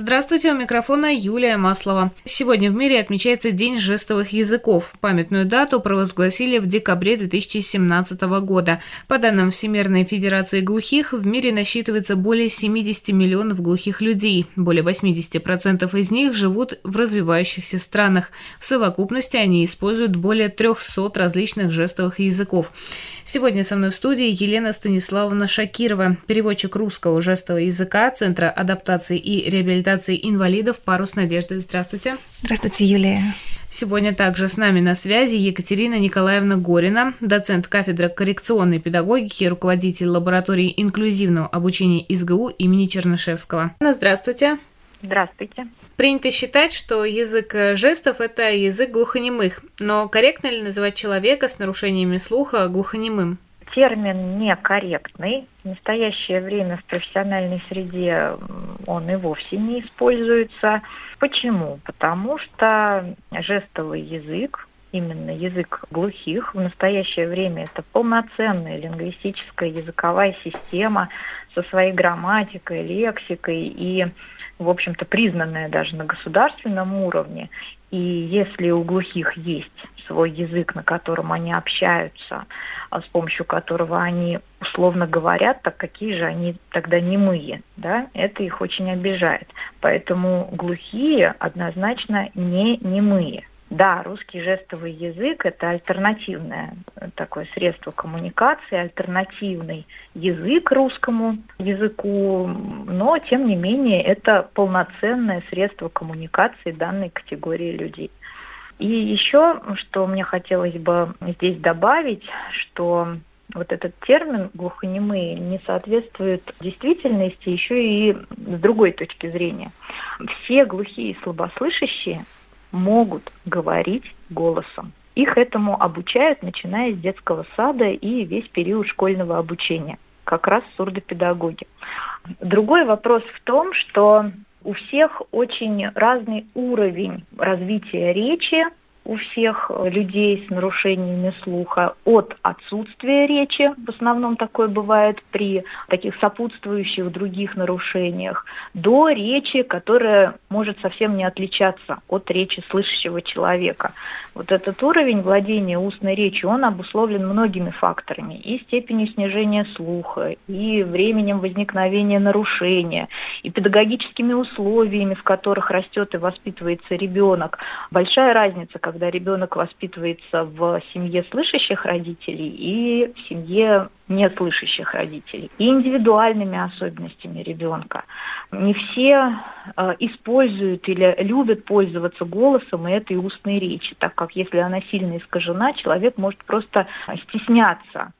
Здравствуйте, у микрофона Юлия Маслова. Сегодня в мире отмечается День жестовых языков. Памятную дату провозгласили в декабре 2017 года. По данным Всемирной Федерации глухих, в мире насчитывается более 70 миллионов глухих людей. Более 80% из них живут в развивающихся странах. В совокупности они используют более 300 различных жестовых языков. Сегодня со мной в студии Елена Станиславовна Шакирова, переводчик русского жестового языка Центра адаптации и реабилитации реабилитации инвалидов «Парус надежды». Здравствуйте. Здравствуйте, Юлия. Сегодня также с нами на связи Екатерина Николаевна Горина, доцент кафедры коррекционной педагогики, руководитель лаборатории инклюзивного обучения ИСГУ имени Чернышевского. Здравствуйте. Здравствуйте. Принято считать, что язык жестов – это язык глухонемых, но корректно ли называть человека с нарушениями слуха глухонемым? Термин некорректный. В настоящее время в профессиональной среде он и вовсе не используется. Почему? Потому что жестовый язык, именно язык глухих, в настоящее время это полноценная лингвистическая языковая система со своей грамматикой, лексикой и в общем-то, признанная даже на государственном уровне. И если у глухих есть свой язык, на котором они общаются, а с помощью которого они условно говорят, так какие же они тогда немые, да, это их очень обижает. Поэтому глухие однозначно не немые. Да, русский жестовый язык – это альтернативное такое средство коммуникации, альтернативный язык русскому языку, но, тем не менее, это полноценное средство коммуникации данной категории людей. И еще, что мне хотелось бы здесь добавить, что вот этот термин глухонемые не соответствует действительности еще и с другой точки зрения. Все глухие и слабослышащие могут говорить голосом. Их этому обучают, начиная с детского сада и весь период школьного обучения, как раз сурдопедагоги. Другой вопрос в том, что у всех очень разный уровень развития речи, у всех людей с нарушениями слуха от отсутствия речи, в основном такое бывает при таких сопутствующих других нарушениях, до речи, которая может совсем не отличаться от речи слышащего человека. Вот этот уровень владения устной речью, он обусловлен многими факторами. И степенью снижения слуха, и временем возникновения нарушения, и педагогическими условиями, в которых растет и воспитывается ребенок. Большая разница, когда ребенок воспитывается в семье слышащих родителей и в семье неслышащих родителей, и индивидуальными особенностями ребенка. Не все э, используют или любят пользоваться голосом и этой устной речи, так как если она сильно искажена, человек может просто стесняться.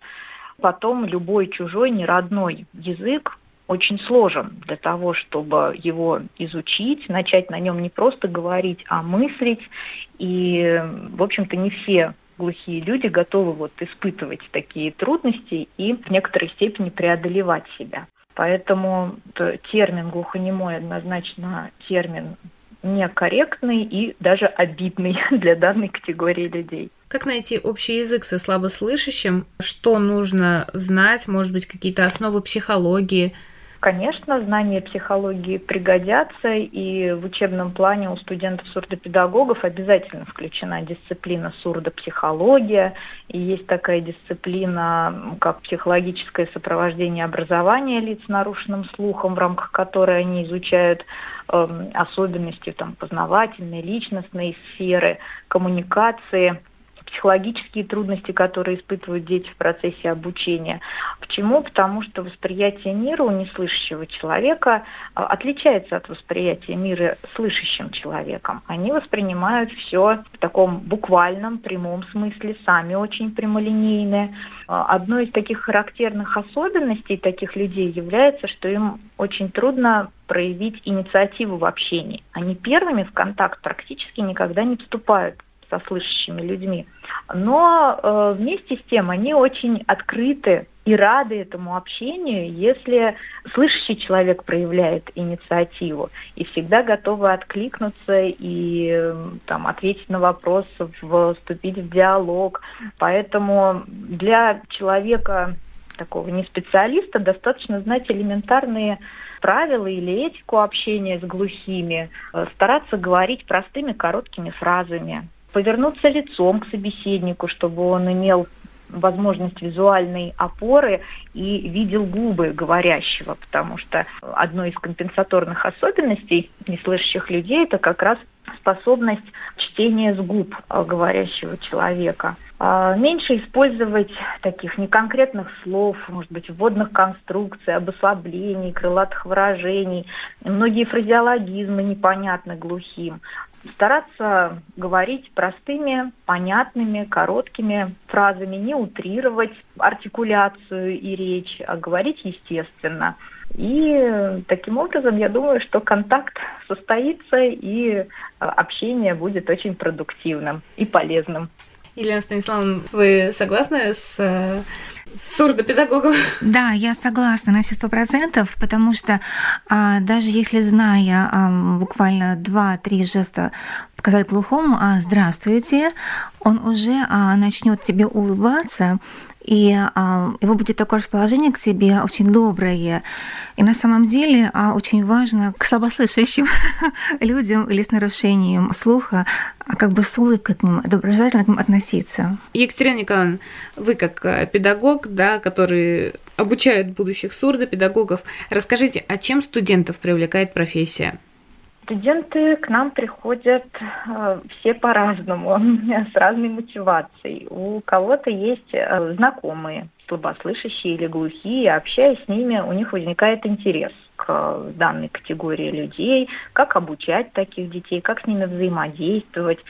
Потом любой чужой, неродной язык очень сложен для того, чтобы его изучить, начать на нем не просто говорить, а мыслить. И, в общем-то, не все глухие люди готовы вот испытывать такие трудности и в некоторой степени преодолевать себя. Поэтому термин глухонемой однозначно термин некорректный и даже обидный для данной категории людей. Как найти общий язык со слабослышащим? Что нужно знать? Может быть, какие-то основы психологии? Конечно, знания психологии пригодятся, и в учебном плане у студентов-сурдопедагогов обязательно включена дисциплина сурдопсихология, и есть такая дисциплина, как психологическое сопровождение образования лиц с нарушенным слухом, в рамках которой они изучают э, особенности там, познавательной, личностной сферы, коммуникации – психологические трудности, которые испытывают дети в процессе обучения. Почему? Потому что восприятие мира у неслышащего человека а, отличается от восприятия мира слышащим человеком. Они воспринимают все в таком буквальном, прямом смысле, сами очень прямолинейные. А, одной из таких характерных особенностей таких людей является, что им очень трудно проявить инициативу в общении. Они первыми в контакт практически никогда не вступают со слышащими людьми. Но э, вместе с тем они очень открыты и рады этому общению, если слышащий человек проявляет инициативу и всегда готовы откликнуться и там, ответить на вопрос, вступить в диалог. Поэтому для человека такого не специалиста достаточно знать элементарные правила или этику общения с глухими, э, стараться говорить простыми короткими фразами, повернуться лицом к собеседнику, чтобы он имел возможность визуальной опоры и видел губы говорящего, потому что одной из компенсаторных особенностей неслышащих людей это как раз способность чтения с губ э, говорящего человека. А, меньше использовать таких неконкретных слов, может быть, вводных конструкций, обослаблений, крылатых выражений. Многие фразеологизмы непонятны глухим. Стараться говорить простыми, понятными, короткими фразами, не утрировать артикуляцию и речь, а говорить естественно. И таким образом, я думаю, что контакт состоится и общение будет очень продуктивным и полезным. Елена Станиславовна, вы согласны с сурдопедагогом? Да, я согласна на все сто процентов, потому что а, даже если зная а, буквально два-три жеста показать глухому а, «здравствуйте», он уже а, начнет тебе улыбаться, и а, его будет такое расположение к тебе очень доброе. И на самом деле а, очень важно к слабослышащим людям или с нарушением слуха а как бы с улыбкой к ним, доброжелательно к ним относиться. Екатерина Николаевна, вы как э, педагог, да, который обучает будущих сурдопедагогов, расскажите, а чем студентов привлекает профессия? Студенты к нам приходят э, все по-разному, с разной мотивацией. У кого-то есть э, знакомые, слабослышащие или глухие, общаясь с ними, у них возникает интерес к данной категории людей, как обучать таких детей, как с ними взаимодействовать.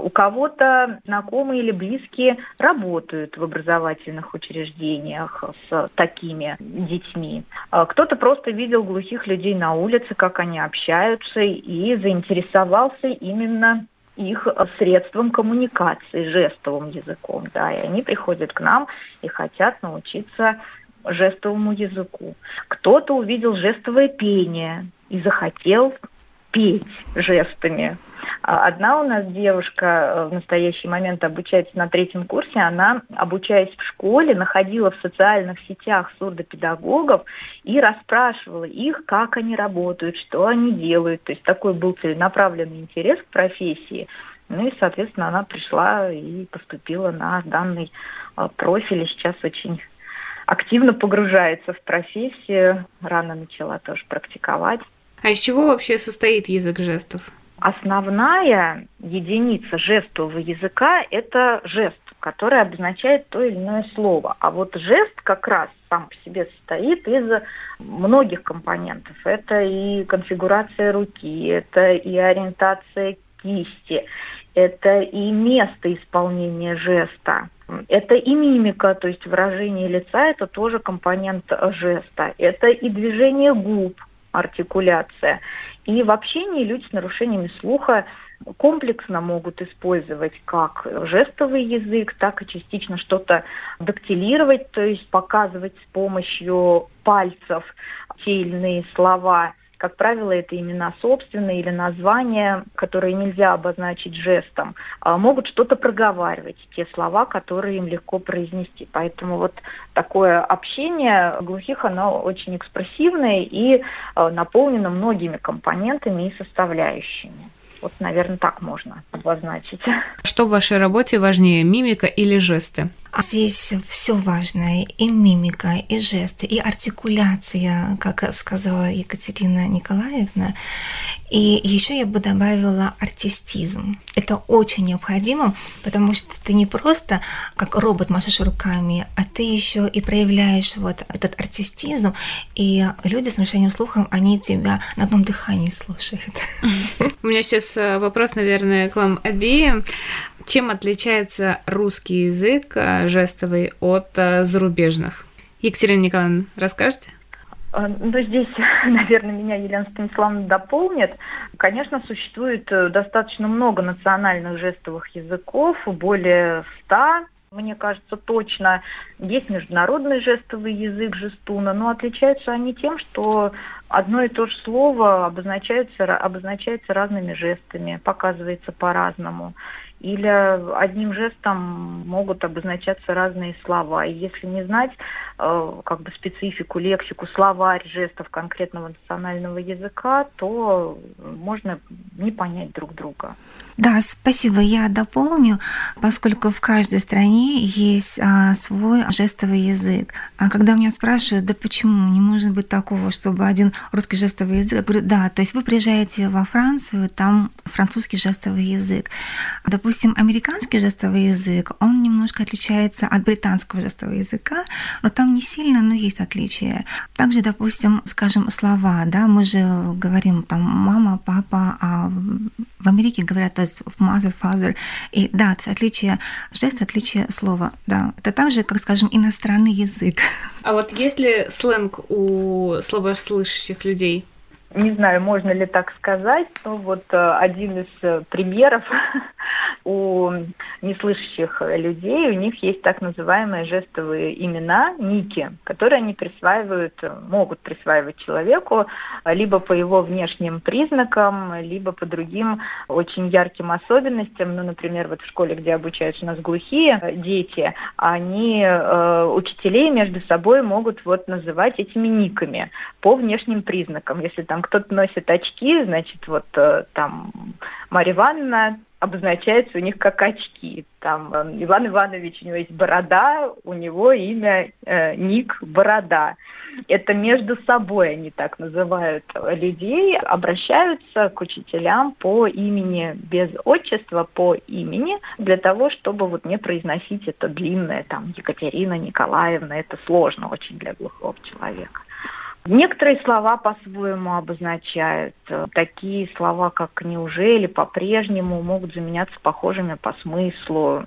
У кого-то знакомые или близкие работают в образовательных учреждениях с такими детьми. А кто-то просто видел глухих людей на улице, как они общаются, и заинтересовался именно их средством коммуникации, жестовым языком. Да, и они приходят к нам и хотят научиться жестовому языку. Кто-то увидел жестовое пение и захотел петь жестами. А одна у нас девушка э, в настоящий момент обучается на третьем курсе, она, обучаясь в школе, находила в социальных сетях сурдопедагогов и расспрашивала их, как они работают, что они делают. То есть такой был целенаправленный интерес к профессии. Ну и, соответственно, она пришла и поступила на данный э, профиль, и сейчас очень активно погружается в профессию, рано начала тоже практиковать. А из чего вообще состоит язык жестов? Основная единица жестового языка – это жест, который обозначает то или иное слово. А вот жест как раз сам по себе состоит из многих компонентов. Это и конфигурация руки, это и ориентация кисти, это и место исполнения жеста, это и мимика, то есть выражение лица, это тоже компонент жеста, это и движение губ, артикуляция. И в общении люди с нарушениями слуха комплексно могут использовать как жестовый язык, так и частично что-то дактилировать, то есть показывать с помощью пальцев те или иные слова. Как правило, это имена собственные или названия, которые нельзя обозначить жестом. А могут что-то проговаривать, те слова, которые им легко произнести. Поэтому вот такое общение глухих, оно очень экспрессивное и а, наполнено многими компонентами и составляющими. Вот, наверное, так можно обозначить. Что в вашей работе важнее, мимика или жесты? А здесь все важно, и мимика, и жесты, и артикуляция, как сказала Екатерина Николаевна. И еще я бы добавила артистизм. Это очень необходимо, потому что ты не просто как робот машешь руками, а ты еще и проявляешь вот этот артистизм, и люди с нарушением слуха, они тебя на одном дыхании слушают. У меня сейчас э, вопрос, наверное, к вам обеим. Чем отличается русский язык э, жестовый от э, зарубежных? Екатерина Николаевна, расскажете? А, ну, здесь, наверное, меня Елена Станиславовна дополнит. Конечно, существует э, достаточно много национальных жестовых языков, более ста, мне кажется, точно. Есть международный жестовый язык жестуна, но отличаются они тем, что одно и то же слово обозначается, обозначается разными жестами, показывается по-разному или одним жестом могут обозначаться разные слова. И если не знать как бы специфику, лексику, словарь жестов конкретного национального языка, то можно не понять друг друга. Да, спасибо. Я дополню, поскольку в каждой стране есть а, свой жестовый язык. А когда меня спрашивают, да почему не может быть такого, чтобы один русский жестовый язык, я говорю, да, то есть вы приезжаете во Францию, там французский жестовый язык. Допустим, американский жестовый язык, он немножко отличается от британского жестового языка, но там не сильно, но есть отличия. Также, допустим, скажем, слова, да, мы же говорим там мама, папа, а в Америке говорят mother, father, и да, отличие жест, отличие слова, да. Это также, как, скажем, иностранный язык. А вот есть ли сленг у слабослышащих людей? Не знаю, можно ли так сказать, но вот э, один из э, примеров у неслышащих людей, у них есть так называемые жестовые имена, ники, которые они присваивают, могут присваивать человеку либо по его внешним признакам, либо по другим очень ярким особенностям. Ну, например, вот в школе, где обучаются у нас глухие дети, они, э, учителей между собой могут вот называть этими никами по внешним признакам. Если там кто-то носит очки, значит, вот э, там Марья Ивановна обозначается у них как очки. Там э, Иван Иванович, у него есть борода, у него имя, э, ник Борода. Это между собой они так называют людей, обращаются к учителям по имени, без отчества, по имени, для того, чтобы вот не произносить это длинное, там, Екатерина Николаевна, это сложно очень для глухого человека. Некоторые слова по-своему обозначают. Такие слова, как «неужели», «по-прежнему» могут заменяться похожими по смыслу,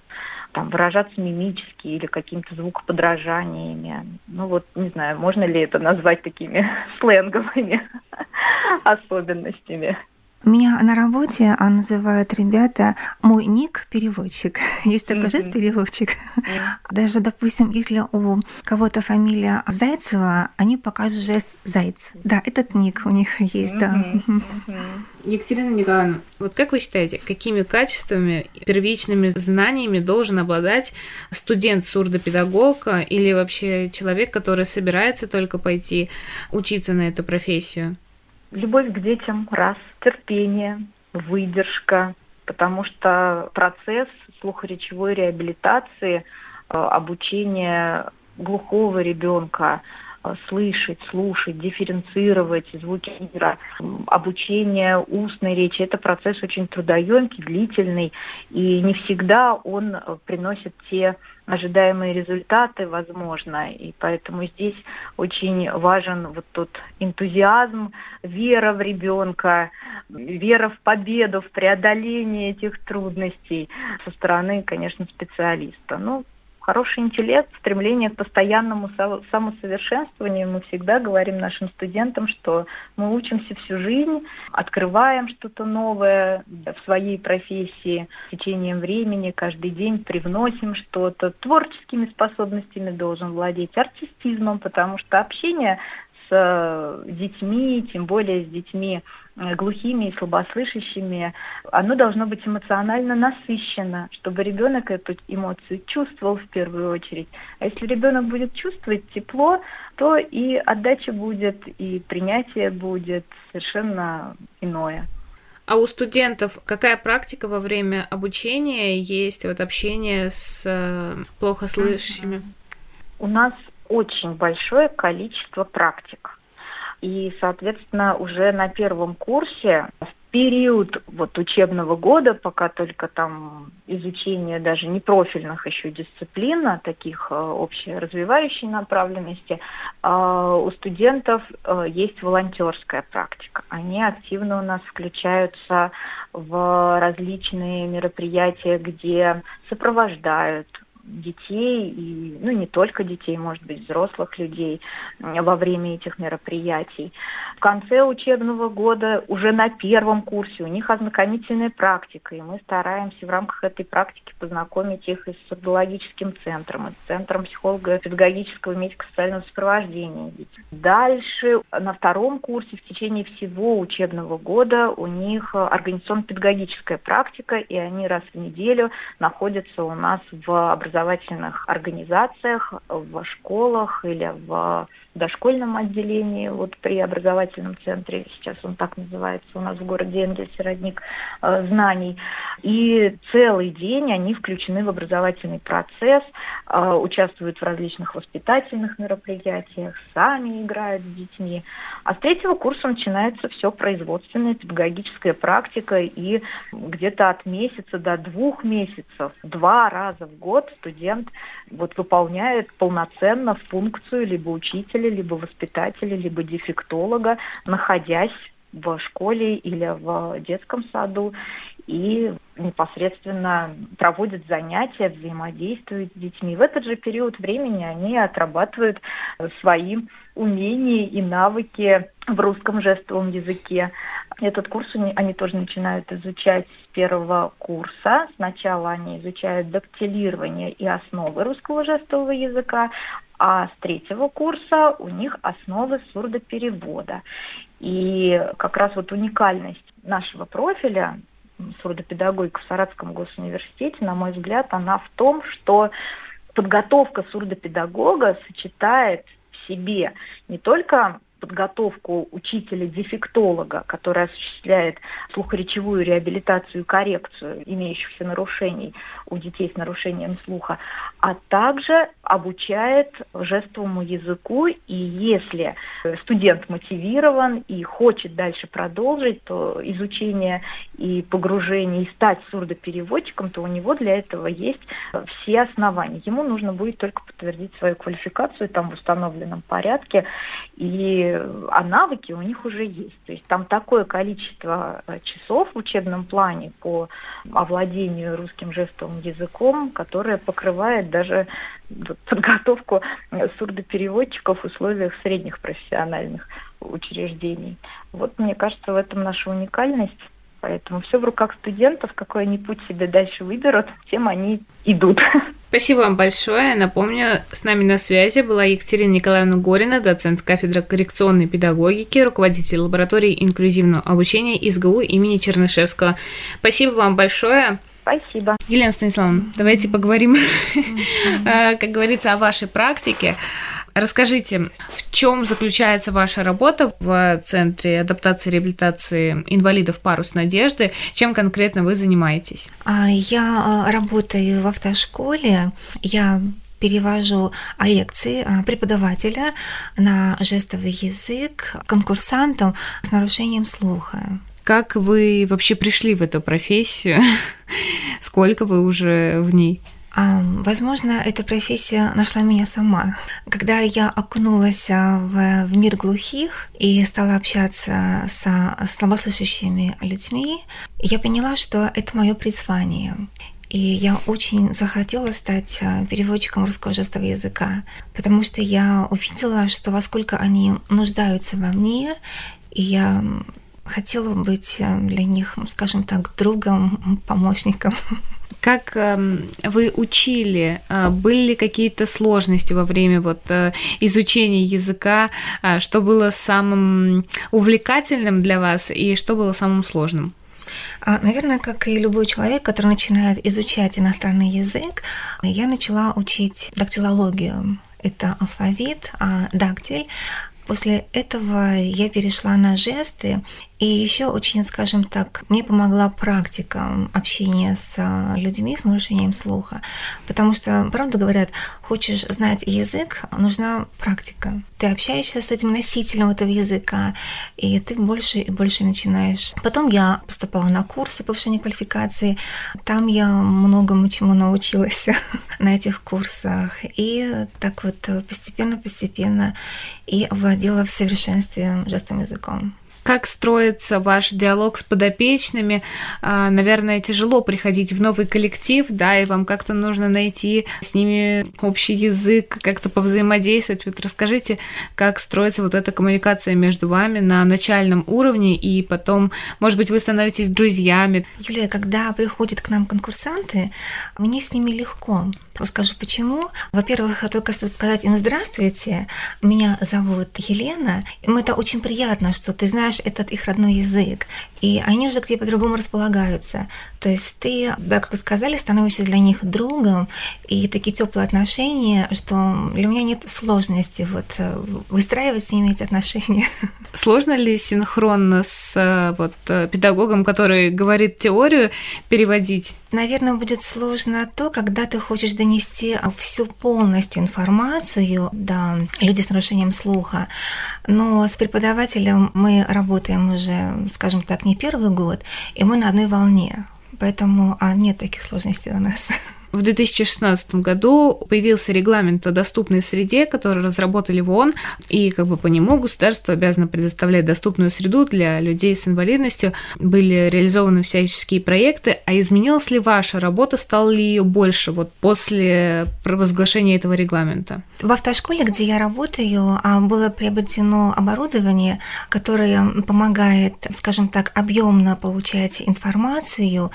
там, выражаться мимически или какими-то звукоподражаниями. Ну вот, не знаю, можно ли это назвать такими сленговыми особенностями. Меня на работе а, называют ребята мой ник переводчик. Есть такой mm-hmm. жест переводчик. Mm-hmm. Даже, допустим, если у кого-то фамилия Зайцева, они покажут жест Зайц. Да, этот ник у них есть, mm-hmm. да. Mm-hmm. Екатерина Николаевна, вот как вы считаете, какими качествами, первичными знаниями должен обладать студент сурдопедагога или вообще человек, который собирается только пойти учиться на эту профессию? Любовь к детям, раз, терпение, выдержка, потому что процесс слухоречевой реабилитации, э, обучения глухого ребенка, слышать, слушать, дифференцировать звуки мира, обучение устной речи. Это процесс очень трудоемкий, длительный, и не всегда он э, приносит те ожидаемые результаты, возможно. И поэтому здесь очень важен вот тот энтузиазм, вера в ребенка, вера в победу, в преодоление этих трудностей со стороны, конечно, специалиста. Ну, хороший интеллект, стремление к постоянному самосовершенствованию. Мы всегда говорим нашим студентам, что мы учимся всю жизнь, открываем что-то новое в своей профессии с течением времени, каждый день привносим что-то. Творческими способностями должен владеть, артистизмом, потому что общение с детьми, тем более с детьми Э, глухими и слабослышащими, оно должно быть эмоционально насыщено, чтобы ребенок эту эмоцию чувствовал в первую очередь. А если ребенок будет чувствовать тепло, то и отдача будет, и принятие будет совершенно иное. А у студентов какая практика во время обучения есть, вот общение с э, плохо слышащими? У нас очень большое количество практик. И, соответственно, уже на первом курсе в период вот учебного года, пока только там изучение даже не профильных еще дисциплин, а таких э, общеразвивающей направленности, э, у студентов э, есть волонтерская практика. Они активно у нас включаются в различные мероприятия, где сопровождают детей, и, ну не только детей, может быть, взрослых людей во время этих мероприятий. В конце учебного года, уже на первом курсе, у них ознакомительная практика, и мы стараемся в рамках этой практики познакомить их и с садологическим центром, и с центром психолого-педагогического медико-социального сопровождения. Дальше, на втором курсе, в течение всего учебного года, у них организационно-педагогическая практика, и они раз в неделю находятся у нас в образовательных организациях, в школах или в дошкольном отделении, вот при образовательном центре, сейчас он так называется у нас в городе Энгельсе, родник э, знаний. И целый день они включены в образовательный процесс, э, участвуют в различных воспитательных мероприятиях, сами играют с детьми. А с третьего курса начинается все производственная педагогическая практика, и где-то от месяца до двух месяцев, два раза в год студент вот выполняет полноценно функцию либо учителя, либо воспитателя, либо дефектолога, находясь в школе или в детском саду и непосредственно проводят занятия, взаимодействуют с детьми. В этот же период времени они отрабатывают свои умения и навыки в русском жестовом языке. Этот курс они тоже начинают изучать с первого курса. Сначала они изучают дактилирование и основы русского жестового языка, а с третьего курса у них основы сурдоперевода. И как раз вот уникальность нашего профиля сурдопедагогика в Саратском госуниверситете, на мой взгляд, она в том, что подготовка сурдопедагога сочетает в себе не только подготовку учителя-дефектолога, который осуществляет слухоречевую реабилитацию и коррекцию имеющихся нарушений у детей с нарушением слуха, а также обучает жестовому языку, и если студент мотивирован и хочет дальше продолжить то изучение и погружение, и стать сурдопереводчиком, то у него для этого есть все основания. Ему нужно будет только подтвердить свою квалификацию там в установленном порядке, и а навыки у них уже есть. То есть там такое количество э, часов в учебном плане по овладению русским жестовым языком, которое покрывает даже подготовку сурдопереводчиков в условиях средних профессиональных учреждений. Вот мне кажется, в этом наша уникальность. Поэтому все в руках студентов, какой они путь себе дальше выберут, тем они идут. Спасибо вам большое. Напомню, с нами на связи была Екатерина Николаевна Горина, доцент кафедры коррекционной педагогики, руководитель лаборатории инклюзивного обучения ИСГУ имени Чернышевского. Спасибо вам большое. Спасибо. Елена Станиславовна, давайте поговорим, как говорится, о вашей практике. Расскажите, в чем заключается ваша работа в Центре адаптации и реабилитации инвалидов «Парус надежды»? Чем конкретно вы занимаетесь? А, я а, работаю в автошколе. Я перевожу лекции а, преподавателя на жестовый язык конкурсантам с нарушением слуха. Как вы вообще пришли в эту профессию? Сколько вы уже в ней? Возможно, эта профессия нашла меня сама. Когда я окунулась а, в, в мир глухих и стала общаться со слабослышащими людьми, я поняла, что это мое призвание. И я очень захотела стать а, переводчиком русского жестового языка, потому что я увидела, что во сколько они нуждаются во мне, и я хотела быть а, для них, скажем так, другом, помощником. Как э, вы учили? Э, были ли какие-то сложности во время вот э, изучения языка? Э, что было самым увлекательным для вас и что было самым сложным? А, наверное, как и любой человек, который начинает изучать иностранный язык, я начала учить дактилологию. Это алфавит, а дактиль. После этого я перешла на жесты, и еще очень, скажем так, мне помогла практика общения с а, людьми с нарушением слуха. Потому что, правда говорят, хочешь знать язык, нужна практика. Ты общаешься с этим носителем этого языка, и ты больше и больше начинаешь. Потом я поступала на курсы повышения квалификации. Там я многому чему научилась на этих курсах. И так вот постепенно-постепенно и овладела в совершенстве жестовым языком. Как строится ваш диалог с подопечными? А, наверное, тяжело приходить в новый коллектив, да, и вам как-то нужно найти с ними общий язык, как-то повзаимодействовать. Вот расскажите, как строится вот эта коммуникация между вами на начальном уровне, и потом, может быть, вы становитесь друзьями. Юлия, когда приходят к нам конкурсанты, мне с ними легко. Расскажу почему. Во-первых, только стоит сказать им «Здравствуйте, меня зовут Елена». Им это очень приятно, что ты знаешь этот их родной язык. И они уже к тебе по-другому располагаются. То есть ты, да, как вы сказали, становишься для них другом, и такие теплые отношения, что для меня нет сложности вот выстраивать с ними эти отношения. Сложно ли синхронно с вот, педагогом, который говорит теорию, переводить? Наверное, будет сложно то, когда ты хочешь донести всю полностью информацию до людей с нарушением слуха. Но с преподавателем мы работаем уже, скажем так, не первый год, и мы на одной волне. Поэтому а, нет таких сложностей у нас. В 2016 году появился регламент о доступной среде, который разработали в ООН, и как бы по нему государство обязано предоставлять доступную среду для людей с инвалидностью. Были реализованы всяческие проекты, а изменилась ли ваша работа, стало ли ее больше вот после провозглашения этого регламента? В автошколе, где я работаю, а, было приобретено оборудование, которое помогает, скажем так, объемно получать информацию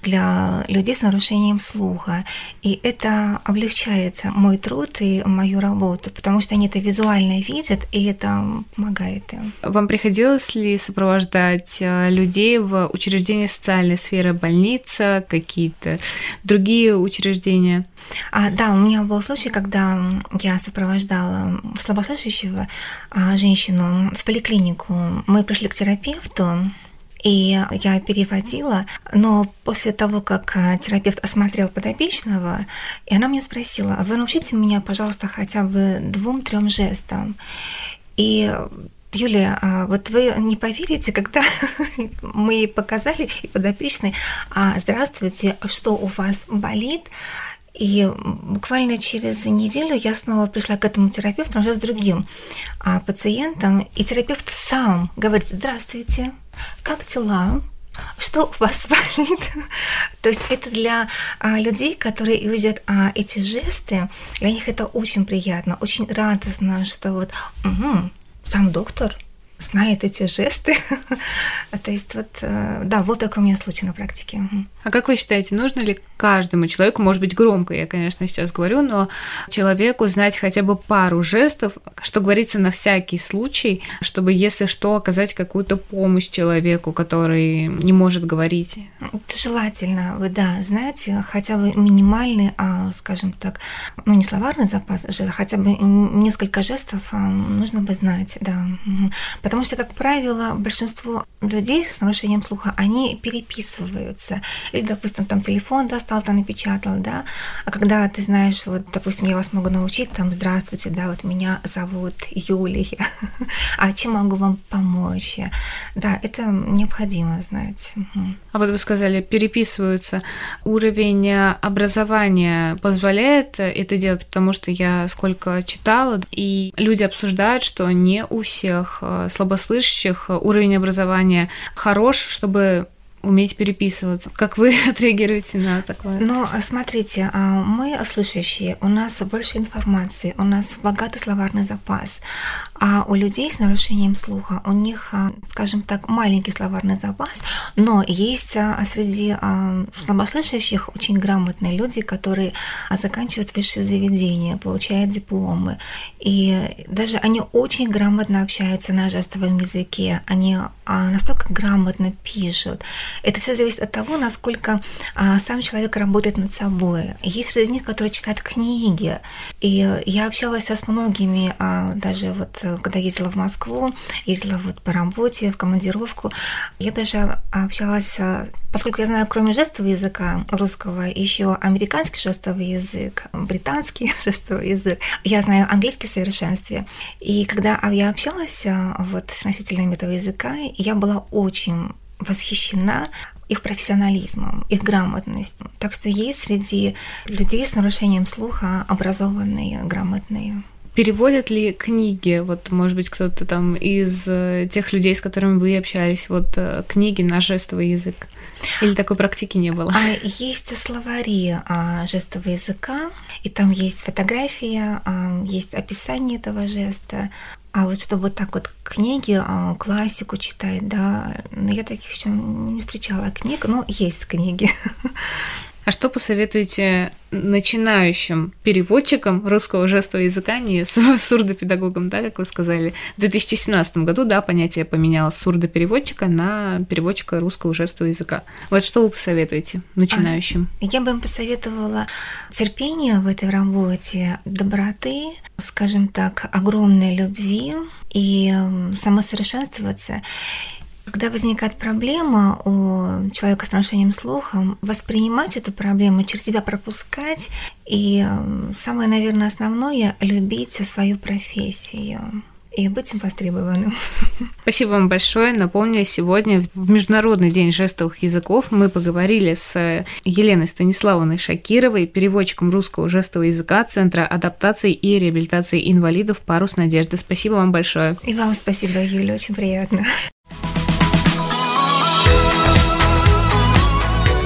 для людей с нарушением слуха. И это облегчает мой труд и мою работу, потому что они это визуально видят, и это помогает им. Вам приходилось ли сопровождать э, людей в учреждения социальной сферы, больница, какие-то другие учреждения? А, да, у меня был случай, когда я сопровождала слабослышащего а, женщину в поликлинику. Мы пришли к терапевту, и я переводила, но после того, как э, терапевт осмотрел подопечного, и она мне спросила, «А вы научите меня, пожалуйста, хотя бы двум-трем жестам. И Юлия, а вот вы не поверите, когда мы показали и подопечный, а здравствуйте, что у вас болит? И буквально через неделю я снова пришла к этому терапевту уже с другим а, пациентом, и терапевт сам говорит, здравствуйте, как дела? Что у вас болит? То есть это для а, людей, которые видят а, эти жесты, для них это очень приятно, очень радостно, что вот угу, сам доктор знает эти жесты. То есть вот, э, да, был такой у меня случай на практике. А как вы считаете, нужно ли каждому человеку, может быть, громко я, конечно, сейчас говорю, но человеку знать хотя бы пару жестов, что говорится на всякий случай, чтобы, если что, оказать какую-то помощь человеку, который не может говорить? Желательно, вы, да, знаете, хотя бы минимальный, а, скажем так, ну, не словарный запас, а хотя бы несколько жестов а, нужно бы знать, да. Потому что, как правило, большинство людей с нарушением слуха, они переписываются. Или, допустим, там телефон достал, там напечатал, да. А когда ты знаешь, вот, допустим, я вас могу научить, там, здравствуйте, да, вот меня зовут Юлия, а чем могу вам помочь? Да, это необходимо знать. А вот вы сказали, переписываются. Уровень образования позволяет это делать, потому что я сколько читала, и люди обсуждают, что не у всех э, слабослышащих уровень образования хорош, чтобы уметь переписываться. Как вы отреагируете на такое? Ну, смотрите, а, мы слышащие, у нас больше информации, у нас богатый словарный запас, а у людей с нарушением слуха у них, а, скажем так, маленький словарный запас, но есть а, среди слабослышащих очень грамотные люди, которые заканчивают высшее заведение, получают дипломы, и даже они очень грамотно общаются на жестовом языке, они настолько грамотно пишут. Это все зависит от того, насколько а, сам человек работает над собой. Есть среди них, которые читают книги. И я общалась с многими, а, даже вот когда ездила в Москву, ездила вот по работе, в командировку. Я даже общалась, а, поскольку я знаю, кроме жестового языка русского, еще американский жестовый язык, британский жестовый язык. Я знаю английский в совершенстве. И когда я общалась а, вот с носителями этого языка, я была очень восхищена их профессионализмом, их грамотностью. Так что есть среди людей с нарушением слуха образованные, грамотные Переводят ли книги, вот, может быть, кто-то там из э, тех людей, с которыми вы общались, вот, э, книги на жестовый язык? Или такой практики не было? А есть словари а, жестового языка, и там есть фотографии, а, есть описание этого жеста. А вот чтобы так вот книги, а, классику читать, да, ну, я таких еще не встречала книг, но есть книги. А что посоветуете начинающим переводчикам русского жестового языка, не сурдопедагогам, да, как вы сказали? В 2017 году, да, понятие поменялось сурдопереводчика на переводчика русского жестового языка. Вот что вы посоветуете начинающим? А, я бы им посоветовала терпение в этой работе, доброты, скажем так, огромной любви и самосовершенствоваться. Когда возникает проблема у человека с нарушением слуха, воспринимать эту проблему, через себя пропускать и самое, наверное, основное – любить свою профессию и быть востребованным. Спасибо вам большое. Напомню, сегодня в Международный день жестовых языков мы поговорили с Еленой Станиславовной Шакировой, переводчиком русского жестового языка Центра адаптации и реабилитации инвалидов «Парус надежды». Спасибо вам большое. И вам спасибо, Юля, очень приятно.